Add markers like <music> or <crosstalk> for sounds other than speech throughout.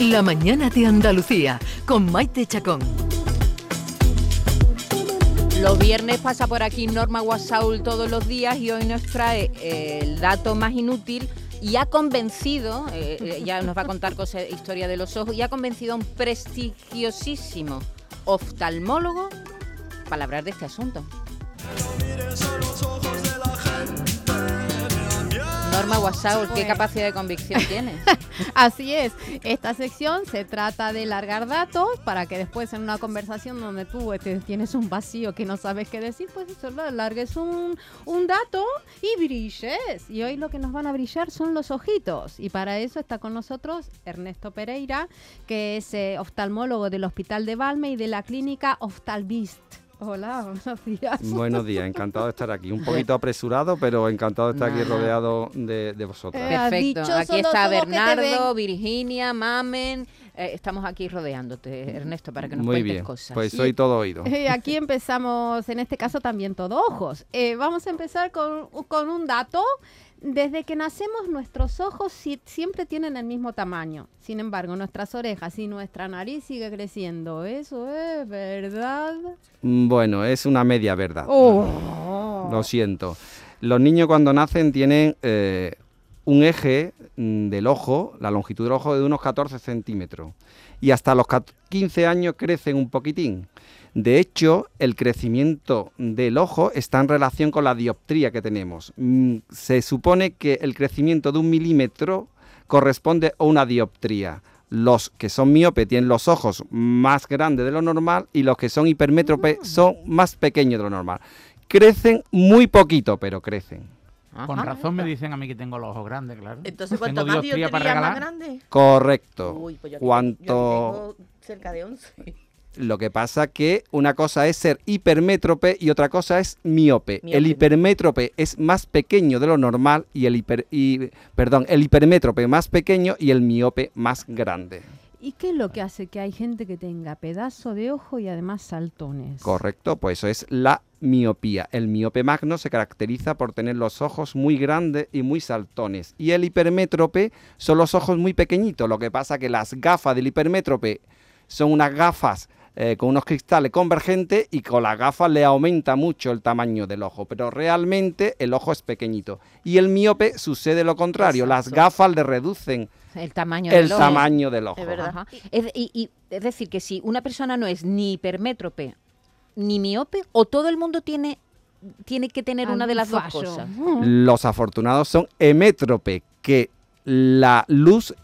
La mañana de Andalucía con Maite Chacón. Los viernes pasa por aquí Norma Guasaul todos los días y hoy nos trae eh, el dato más inútil y ha convencido, eh, eh, ya nos va a contar cosas, historia de los ojos, y ha convencido a un prestigiosísimo oftalmólogo para hablar de este asunto. Norma ¿qué capacidad de convicción <laughs> tienes? Así es, esta sección se trata de largar datos para que después en una conversación donde tú este, tienes un vacío que no sabes qué decir, pues solo largues un, un dato y brilles. Y hoy lo que nos van a brillar son los ojitos. Y para eso está con nosotros Ernesto Pereira, que es eh, oftalmólogo del Hospital de Valme y de la clínica Oftalvist. Hola, <laughs> buenos días. Buenos días, encantado de estar aquí. Un poquito apresurado, pero encantado de estar aquí rodeado de, de vosotros. Eh, Perfecto. dicho Aquí está Bernardo. Virginia, Mamen. eh, estamos aquí rodeándote, Ernesto, para que nos Muy cuentes bien, cosas. pues soy todo oído. Eh, aquí empezamos, en este caso también todo ojos. Eh, vamos a empezar con, con un dato. Desde que nacemos nuestros ojos si- siempre tienen el mismo tamaño. Sin embargo, nuestras orejas y nuestra nariz sigue creciendo. ¿Eso es verdad? Mm, Bueno, es una media verdad. Oh. Lo siento. Los niños cuando nacen tienen eh, un eje mm, del ojo, la longitud del ojo de unos 14 centímetros. Y hasta los cat- 15 años crecen un poquitín. De hecho, el crecimiento del ojo está en relación con la dioptría que tenemos. Mm, Se supone que el crecimiento de un milímetro corresponde a una dioptría. Los que son miope tienen los ojos más grandes de lo normal y los que son hipermétrope son más pequeños de lo normal. Crecen muy poquito, pero crecen. Con Ajá. razón me dicen a mí que tengo los ojos grandes, claro. Entonces, Tengo cuanto más dioptría para más grande. Correcto. Uy, pues yo Cuanto yo tengo cerca de 11. Lo que pasa que una cosa es ser hipermétrope y otra cosa es miope. El hipermétrope es más pequeño de lo normal y el hiper y, perdón, el hipermétrope más pequeño y el miope más grande. ¿Y qué es lo que hace que hay gente que tenga pedazo de ojo y además saltones? Correcto, pues eso es la miopía. El miope magno se caracteriza por tener los ojos muy grandes y muy saltones. Y el hipermétrope son los ojos muy pequeñitos. Lo que pasa que las gafas del hipermétrope son unas gafas eh, con unos cristales convergentes y con las gafas le aumenta mucho el tamaño del ojo. Pero realmente el ojo es pequeñito. Y el miope sucede lo contrario. Las gafas le reducen El tamaño el del ojo. tamaño del ojo. Es verdad. Ajá. Es, y- y- es decir, que si una persona no es ni hipermétrope ni miope, o todo el mundo tiene, tiene que tener una de las dos cosas. Los afortunados son hemétrope, que la luz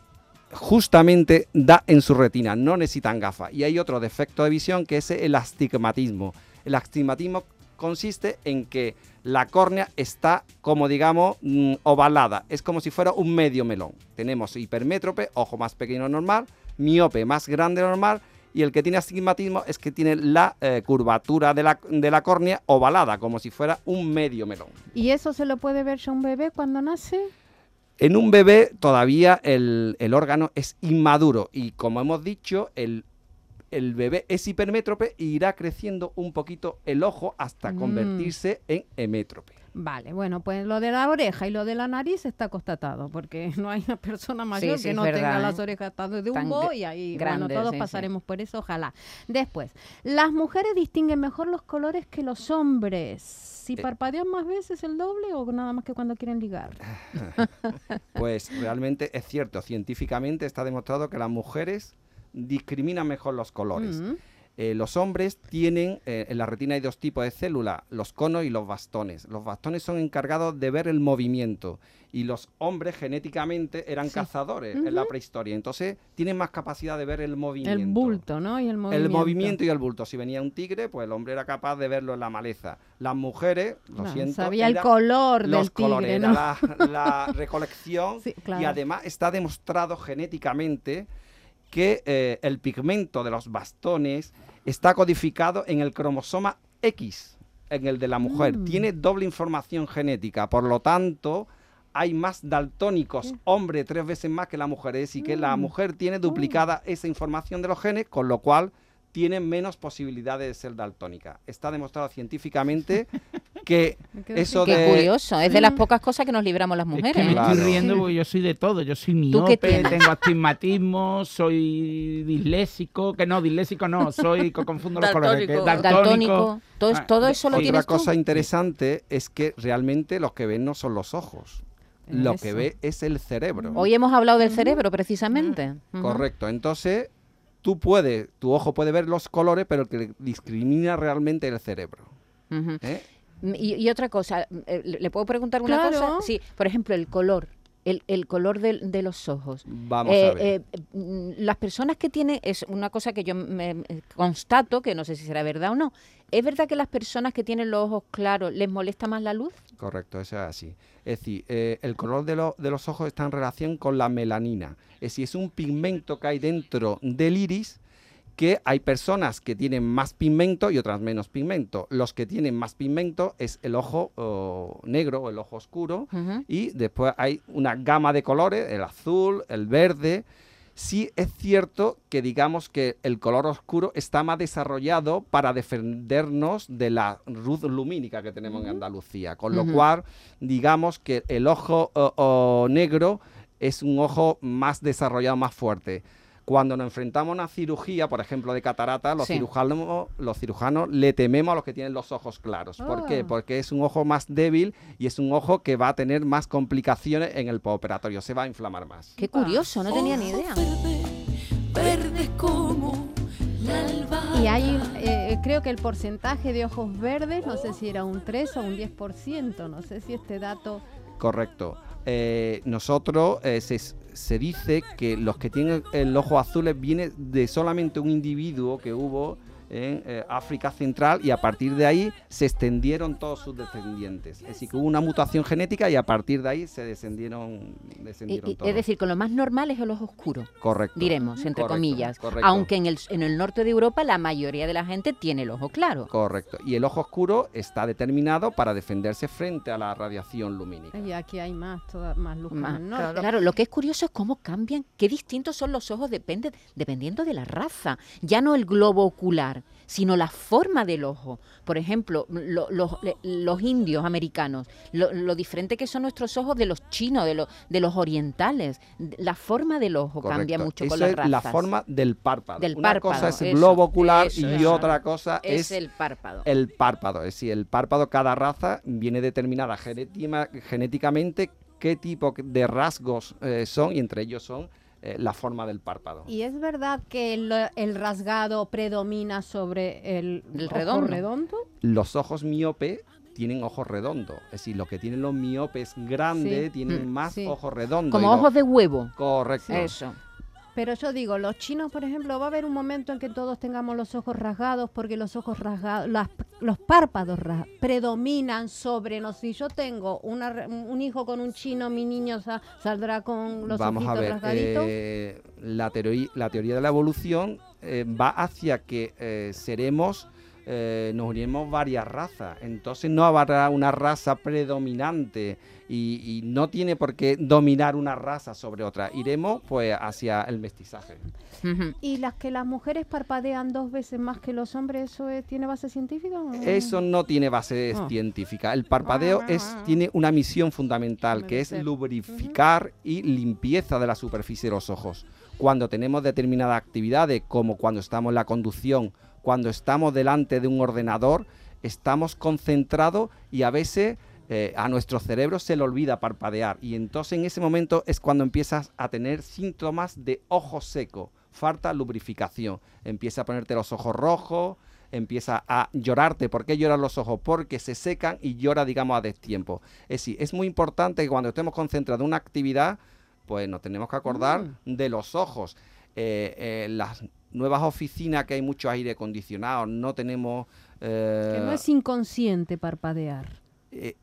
justamente da en su retina, no necesitan gafas. Y hay otro defecto de visión que es el astigmatismo. El astigmatismo consiste en que la córnea está como digamos mm, ovalada, es como si fuera un medio melón. Tenemos hipermétrope, ojo más pequeño normal, miope más grande normal y el que tiene astigmatismo es que tiene la eh, curvatura de la, de la córnea ovalada, como si fuera un medio melón. ¿Y eso se lo puede ver ya un bebé cuando nace? En un bebé todavía el, el órgano es inmaduro y como hemos dicho, el, el bebé es hipermétrope e irá creciendo un poquito el ojo hasta Mm. convertirse en hemétrope. Vale, bueno, pues lo de la oreja y lo de la nariz está constatado, porque <laughs> no hay una persona mayor sí, que no verdad, tenga ¿eh? las orejas tan de un bo y ahí, grandes, bueno, todos sí, sí. pasaremos por eso, ojalá. Después, las mujeres distinguen mejor los colores que los hombres. Si Eh. parpadean más veces el doble o nada más que cuando quieren ligar. <laughs> Pues realmente es cierto, científicamente está demostrado que las mujeres discriminan mejor los colores. Mm. Eh, los hombres tienen, eh, en la retina hay dos tipos de células, los conos y los bastones. Los bastones son encargados de ver el movimiento y los hombres genéticamente eran Sí. cazadores en la prehistoria, entonces tienen más capacidad de ver el movimiento. El bulto, ¿no? Y el movimiento. El movimiento y el bulto. Si venía un tigre, pues el hombre era capaz de verlo en la maleza. Las mujeres, lo No, siento, sabía el color los del tigre, colores, ¿no? era la, la <laughs> recolección Sí, y claro. además está demostrado genéticamente que eh, el pigmento de los bastones está codificado en el cromosoma X, en el de la mujer. Mm. Tiene doble información genética, por lo tanto hay más daltónicos, hombre tres veces más que la mujer, es decir, que la Mm. mujer tiene duplicada esa información de los genes, con lo cual tiene menos posibilidades de ser daltónica. Está demostrado científicamente <laughs> que eso Qué de... curioso, es de las pocas cosas que nos libramos las Es mujeres. que me. Claro. estoy riendo porque yo soy de todo. Yo soy ¿Tú miope, tengo astigmatismo, soy disléxico, que no, disléxico no, soy que confundo los colores. que- Daltónico. Daltónico, todo, es- Ah, todo eso lo Otra tienes tú. cosa interesante es que realmente los que ven no son los ojos. Lo que Eso. ve es el cerebro. Hoy hemos hablado del cerebro precisamente. Correcto. Entonces, tú puedes, tu ojo puede ver los colores, pero el que discrimina realmente es el cerebro. ¿eh? Y, y otra cosa, eh, ¿le le puedo preguntar una Claro. cosa? Sí, por ejemplo, el color, el, el color del- de, los ojos. Vamos Eh, a ver. eh, mm, las personas que tienen, es una cosa que yo me, me constato, que no sé si será verdad o no, ¿es verdad que las personas que tienen los ojos claros les molesta más la luz? Correcto, eso es así. Es decir, eh, el color de, lo- de los ojos está en relación con la melanina. Es decir, es un pigmento que hay dentro del iris que hay personas que tienen más pigmento y otras menos pigmento. Los que tienen más pigmento es el ojo oh, negro o el ojo oscuro y después hay una gama de colores, el azul, el verde. Sí es cierto que digamos que el color oscuro está más desarrollado para defendernos de la luz lumínica que tenemos en Andalucía, con lo cual digamos que el ojo o- o negro es un ojo más desarrollado, más fuerte. Cuando nos enfrentamos a una cirugía, por ejemplo, de catarata, los, Sí. cirujanos, los cirujanos le tememos a los que tienen los ojos claros. ¿Por qué? Ah. Porque es un ojo más débil y es un ojo que va a tener más complicaciones en el postoperatorio, se va a inflamar más. Qué curioso, no tenía ni idea. verdes como la alba. Y hay, eh, creo que el porcentaje de ojos verdes, no sé si era un 3 o un 10%, no sé si este dato... Correcto. Eh, nosotros eh, se, se dice que los que tienen el ojo azul viene de solamente un individuo que hubo en eh, África Central y a partir de ahí se extendieron todos sus descendientes. Es decir, que hubo una mutación genética y a partir de ahí se descendieron, Y- descendieron y- todos. es decir, con lo más normal es el ojo oscuro, correcto. diremos, entre Correcto, comillas. correcto. Aunque en el, en el norte de Europa la mayoría de la gente tiene el ojo claro. Correcto. Y el ojo oscuro está determinado para defenderse frente a la radiación lumínica. Y aquí hay más, toda, más luz Más, claro, lo que es curioso es cómo cambian, qué distintos son los ojos depende, dependiendo de la raza. Ya no el globo ocular, sino la forma del ojo. Por ejemplo, lo- los- indios americanos, lo, lo diferente que son nuestros ojos de los chinos, de, los de los orientales. La forma del ojo cambia mucho Eso con las es razas. la forma del párpado. Del Una párpado, cosa es el eso, globo ocular eso, y eso. otra cosa es, es, el párpado. el párpado. Es decir, el párpado, cada raza viene determinada genéticamente qué tipo de rasgos eh, son y entre ellos son eh, la forma del párpado. ¿Y es verdad que el, el rasgado predomina sobre el, El ojo redondo. redondo? Los ojos miope tienen ojos redondos. Es decir, los que tienen los miopes grandes Sí. tienen Mm, más sí. ojos redondos. Como los- ojos de huevo. Correcto. Eso. Pero yo digo, los chinos, por ejemplo, va a haber un momento en que todos tengamos los ojos rasgados porque los ojos rasgados, las- los párpados ra- predominan sobre nos. Si yo tengo una un hijo con un chino, mi niño sa- saldrá con los Vamos a ver, rasgaditos. eh, la, teoría, la teoría de la evolución eh, va hacia que eh, seremos, eh, nos uniremos varias razas, entonces no habrá una raza predominante y, y no tiene por qué dominar una raza sobre otra, iremos pues hacia el mestizaje. ¿Y las que las mujeres parpadean dos veces más que los hombres, eso es- tiene base científica? o no? Eso no tiene base Ah. científica. El parpadeo es, tiene una misión fundamental, que es ser. lubrificar y limpieza de la superficie de los ojos. Cuando tenemos determinadas actividades, como cuando estamos en la conducción, cuando estamos delante de un ordenador, estamos concentrados y a veces eh, a nuestro cerebro se le olvida parpadear. Y entonces en ese momento es cuando empiezas a tener síntomas de ojo seco, falta lubrificación. Empieza a ponerte los ojos rojos, empieza a llorarte. ¿Por qué lloran los ojos? Porque se secan y llora, digamos, a destiempo. Es decir, es muy importante que cuando estemos concentrados en una actividad, pues nos tenemos que acordar de los ojos. Eh, eh, las nuevas oficinas que hay mucho aire acondicionado, no tenemos... eh, Que no es inconsciente parpadear. eh,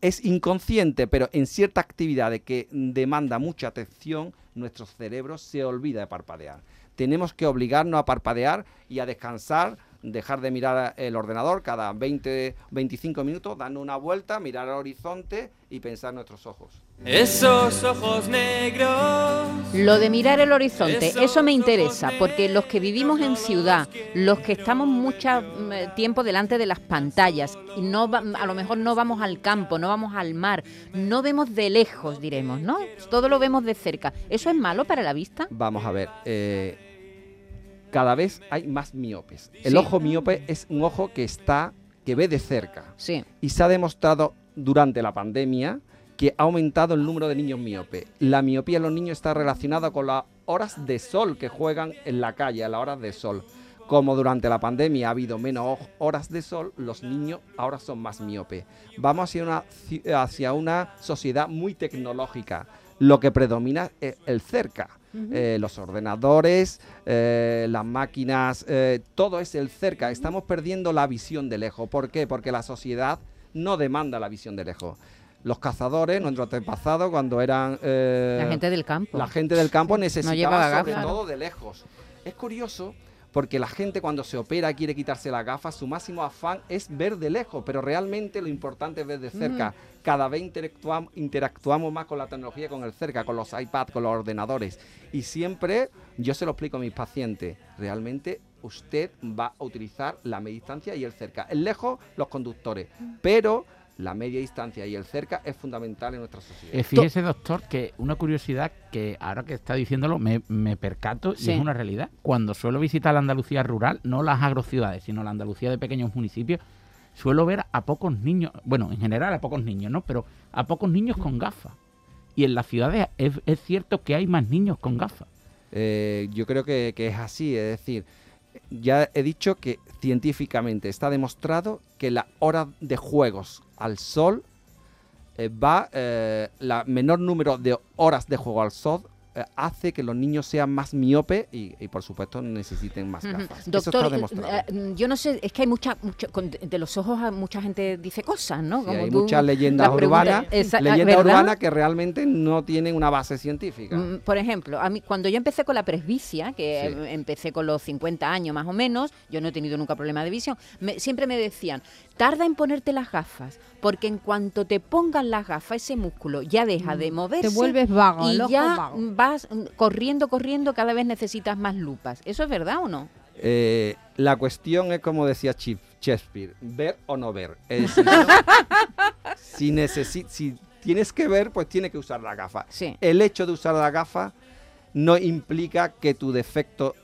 es inconsciente, pero en cierta actividad de que demanda mucha atención, nuestro cerebro se olvida de parpadear. Tenemos que obligarnos a parpadear y a descansar, dejar de mirar el ordenador cada 20, 25 minutos, darnos una vuelta, mirar al horizonte y pensar en nuestros ojos. Esos ojos negros. Lo de mirar el horizonte, eso me interesa, porque los que vivimos en ciudad, los que estamos mucho mm, tiempo delante de las pantallas, y no va- a lo mejor no vamos al campo, no vamos al mar, no vemos de lejos, diremos, ¿no? Todo lo vemos de cerca. ¿Eso es malo para la vista? Vamos a ver. eh, cada vez hay más miopes. El Sí. ojo miope es un ojo que está, que ve de cerca. Sí. Y se ha demostrado durante la pandemia que ha aumentado el número de niños miopes. La miopía en los niños está relacionada con las horas de sol que juegan en la calle, a las horas de sol. Como durante la pandemia ha habido menos ho- horas de sol, los niños ahora son más miopes. Vamos hacia una, ci- hacia una sociedad muy tecnológica. Lo que predomina es el cerca. Eh, los ordenadores, eh, las máquinas, eh, todo es el cerca. Estamos perdiendo la visión de lejos. ¿Por qué? Porque la sociedad no demanda la visión de lejos. Los cazadores, nuestros antepasados, cuando eran... eh, La gente del campo. la gente del campo necesitaba llevaba sobre todo de lejos. Es curioso porque la gente cuando se opera quiere quitarse las gafas, su máximo afán es ver de lejos, pero realmente lo importante es ver de cerca. Cada vez interactuam- interactuamos más con la tecnología, con el cerca, con los iPads, con los ordenadores. Y siempre yo se lo explico a mis pacientes, realmente usted va a utilizar la media distancia y el cerca. El lejos, los conductores, pero la media distancia y el cerca es fundamental en nuestra sociedad. Eh, fíjese, doctor, que una curiosidad que ahora que está diciéndolo me, me percato Sí. y es una realidad. Cuando suelo visitar la Andalucía rural, no las agrociudades, sino la Andalucía de pequeños municipios, suelo ver a pocos niños, bueno, en general a pocos niños, ¿no? Pero a pocos niños con gafas. Y en las ciudades es, es cierto que hay más niños con gafas. Eh, yo creo que, que es así, es decir, ya he dicho que científicamente está demostrado que la hora de juegos al sol eh, va, eh, la menor número de horas de juego al sol hace que los niños sean más miopes y, y, por supuesto necesiten más gafas. Eso Doctor, está demostrado. eh, eh, yo no sé, es que hay mucha, mucha- con- de los ojos a mucha gente dice cosas, ¿no? Sí, hay tú- muchas leyendas urbanas, Esa- leyendas ¿verdad? urbanas que realmente no tienen una base científica. Mm, Por ejemplo, a mí cuando yo empecé con la presbicia, que Sí. eh, empecé con los 50 años más o menos, yo no he tenido nunca problema de visión, me- siempre me decían, tarda en ponerte las gafas, porque en cuanto te pongan las gafas, ese músculo ya deja de moverse. Te vuelves vago, el Y ojo ya vago. Vas corriendo, corriendo, cada vez necesitas más lupas. ¿Eso es verdad o no? Eh, la cuestión es como decía Shakespeare, ver o no ver. Es decir, <laughs> si, necesi- si tienes que ver, pues tienes que usar la gafa. Sí. El hecho de usar la gafa no implica que tu defecto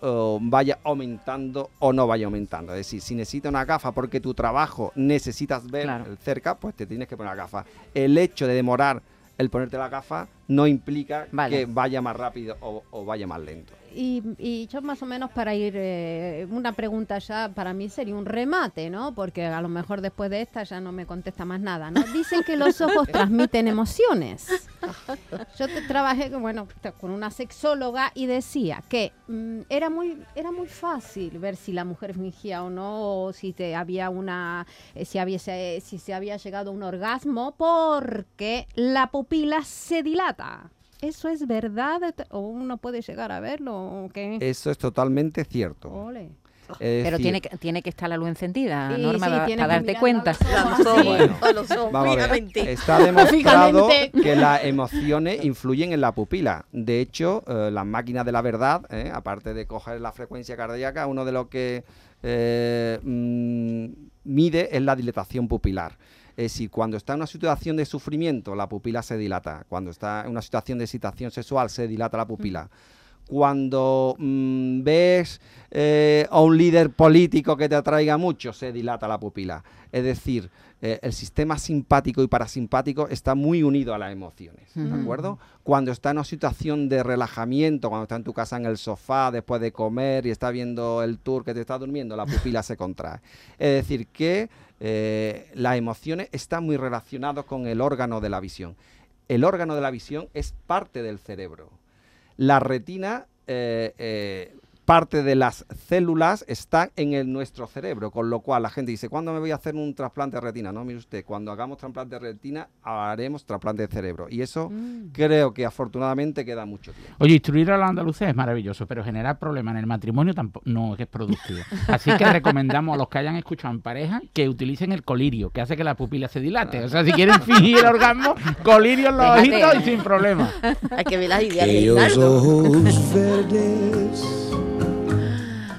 vaya aumentando o no vaya aumentando. Es decir, si necesitas una gafa porque tu trabajo necesitas ver Claro. cerca, pues te tienes que poner la gafa. El hecho de demorar el ponerte la gafa no implica Vale. que vaya más rápido o- o vaya más lento. Y, y yo más o menos para ir, eh, una pregunta ya para mí sería un remate, ¿no? Porque a lo mejor después de esta ya no me contesta más nada, ¿no? Dicen que los ojos transmiten emociones. Yo te trabajé bueno, con una sexóloga y decía que mm, era muy era muy fácil ver si la mujer fingía o no, o si te había una eh, si había se- si se había llegado a un orgasmo porque la pupila se dilata. ¿Eso es verdad? ¿O uno puede llegar a verlo? ¿O qué? Eso es totalmente cierto. Ole. Pero tiene que, tiene que estar la luz encendida, Sí, Norma, sí, para darte cuenta. Está demostrado que las emociones influyen en la pupila. De hecho, eh, las máquinas de la verdad, eh, aparte de coger la frecuencia cardíaca, uno de los que eh, mm, mide es la dilatación pupilar. Es decir, cuando está en una situación de sufrimiento, la pupila se dilata. Cuando está en una situación de excitación sexual, se dilata la pupila. Cuando mm, ves eh, a un líder político que te atraiga mucho, se dilata la pupila. Es decir, eh, el sistema simpático y parasimpático está muy unido a las emociones, ¿de acuerdo? Cuando está en una situación de relajamiento, cuando está en tu casa en el sofá después de comer y está viendo el tour que te está durmiendo, la pupila se contrae. Es decir, que eh, las emociones están muy relacionadas con el órgano de la visión. El órgano de la visión es parte del cerebro. La retina eh, eh, parte de las células están en el- nuestro cerebro, con lo cual la gente dice, ¿cuándo me voy a hacer un trasplante de retina? No, mire usted, cuando hagamos trasplante de retina, haremos trasplante de cerebro. Y eso creo que afortunadamente queda mucho tiempo. Oye, instruir a los andaluces es maravilloso, pero generar problemas en el matrimonio tampoco no es productivo. Así que recomendamos a los que hayan escuchado en pareja que utilicen el colirio, que hace que la pupila se dilate. O sea, si quieren <laughs> fingir el orgasmo, colirio en los Fíjate. ojitos y sin problema. <laughs> Hay que ver las ideas de Aquellos Reinaldo. ojos verdes.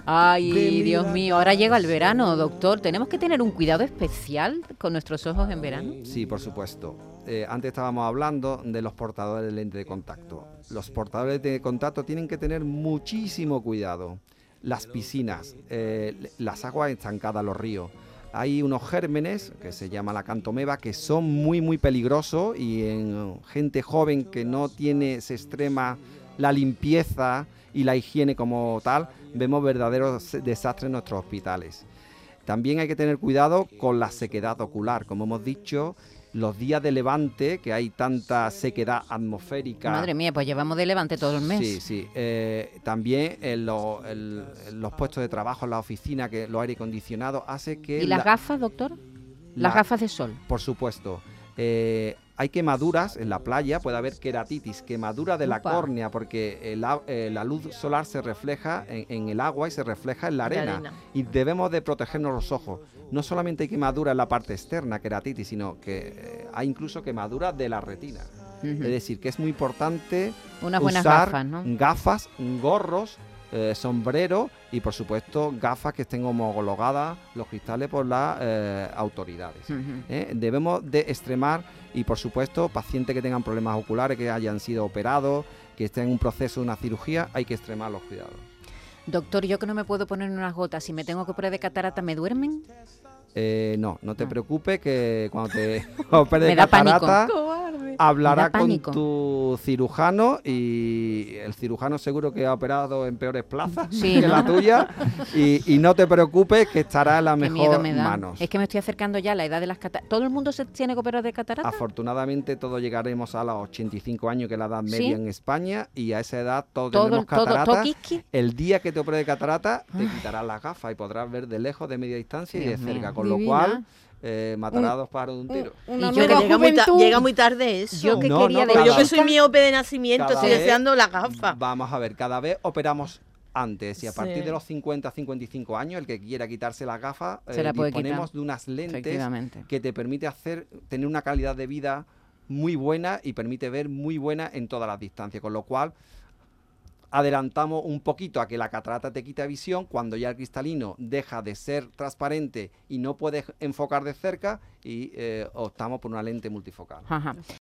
Ay, Dios mío, ahora llega el verano, doctor. ¿Tenemos que tener un cuidado especial con nuestros ojos en verano? Sí, por supuesto. Eh, antes estábamos hablando de los portadores de lente de contacto. Los portadores de lente de contacto tienen que tener muchísimo cuidado. Las piscinas, eh, las aguas estancadas, los ríos. Hay unos gérmenes que se llama la cantomeba que son muy muy peligrosos y en gente joven que no tiene se extrema la limpieza y la higiene como tal, vemos verdaderos desastres en nuestros hospitales. También hay que tener cuidado con la sequedad ocular, como hemos dicho, los días de levante, que hay tanta sequedad atmosférica. Madre mía, pues llevamos de levante todo el mes. Sí, sí. Eh, también en, en los puestos de trabajo, en la oficina, que los aire acondicionados, hace que... ¿Y las la- gafas, doctor? Las la- gafas de sol. Por supuesto. Eh, hay quemaduras en la playa, puede haber queratitis, quemadura de la córnea, porque el eh, la luz solar se refleja en, en el agua y se refleja en la La arena. Y debemos de protegernos los ojos. No solamente hay quemadura en la parte externa, queratitis, sino que eh, hay incluso quemadura de la retina. Es decir, que es muy importante Unas buenas usar gafas, ¿no? gafas, gorros, eh, sombrero y por supuesto gafas que estén homologadas los cristales por las eh, autoridades. ¿eh? Debemos de extremar y por supuesto pacientes que tengan problemas oculares, que hayan sido operados, que estén en un proceso de una cirugía, hay que extremar los cuidados. Doctor, yo que no me puedo poner unas gotas, si me tengo que operar de catarata, ¿me duermen? Eh, no, no te Ah. preocupes que cuando te <laughs> operes de pánico. Hablará con tu cirujano y el cirujano seguro que ha operado en peores plazas Sí, que ¿no? la tuya y, y no te preocupes que estará en miedo mejor me manos. Es que me estoy acercando ya a la edad de las cataratas. ¿Todo el mundo se tiene que operar de catarata? Afortunadamente todos llegaremos a los 85 años que es la edad media ¿Sí? en España y a esa edad todos todo, tendremos todo, catarata. todo quisqui. El día que te operes de catarata te quitarás las gafas y podrás ver de lejos, de media distancia y Dios de cerca, mío. con lo Divina. cual eh, matará a dos pájaros de un tiro. Y yo nueva llega, muy llega tarde eso. Yo que No, quería no, yo que soy miope de nacimiento, estoy vez- deseando la gafa. Vamos a ver, cada vez operamos antes y a Sí. partir de los 50, 55 años, el que quiera quitarse las gafas, Se eh, la disponemos quitar. de unas lentes que te permite hacer, tener una calidad de vida muy buena y permite ver muy buena en todas las distancias, con lo cual adelantamos un poquito a que la catarata te quita visión cuando ya el cristalino deja de ser transparente y no puedes enfocar de cerca y eh, optamos por una lente multifocal.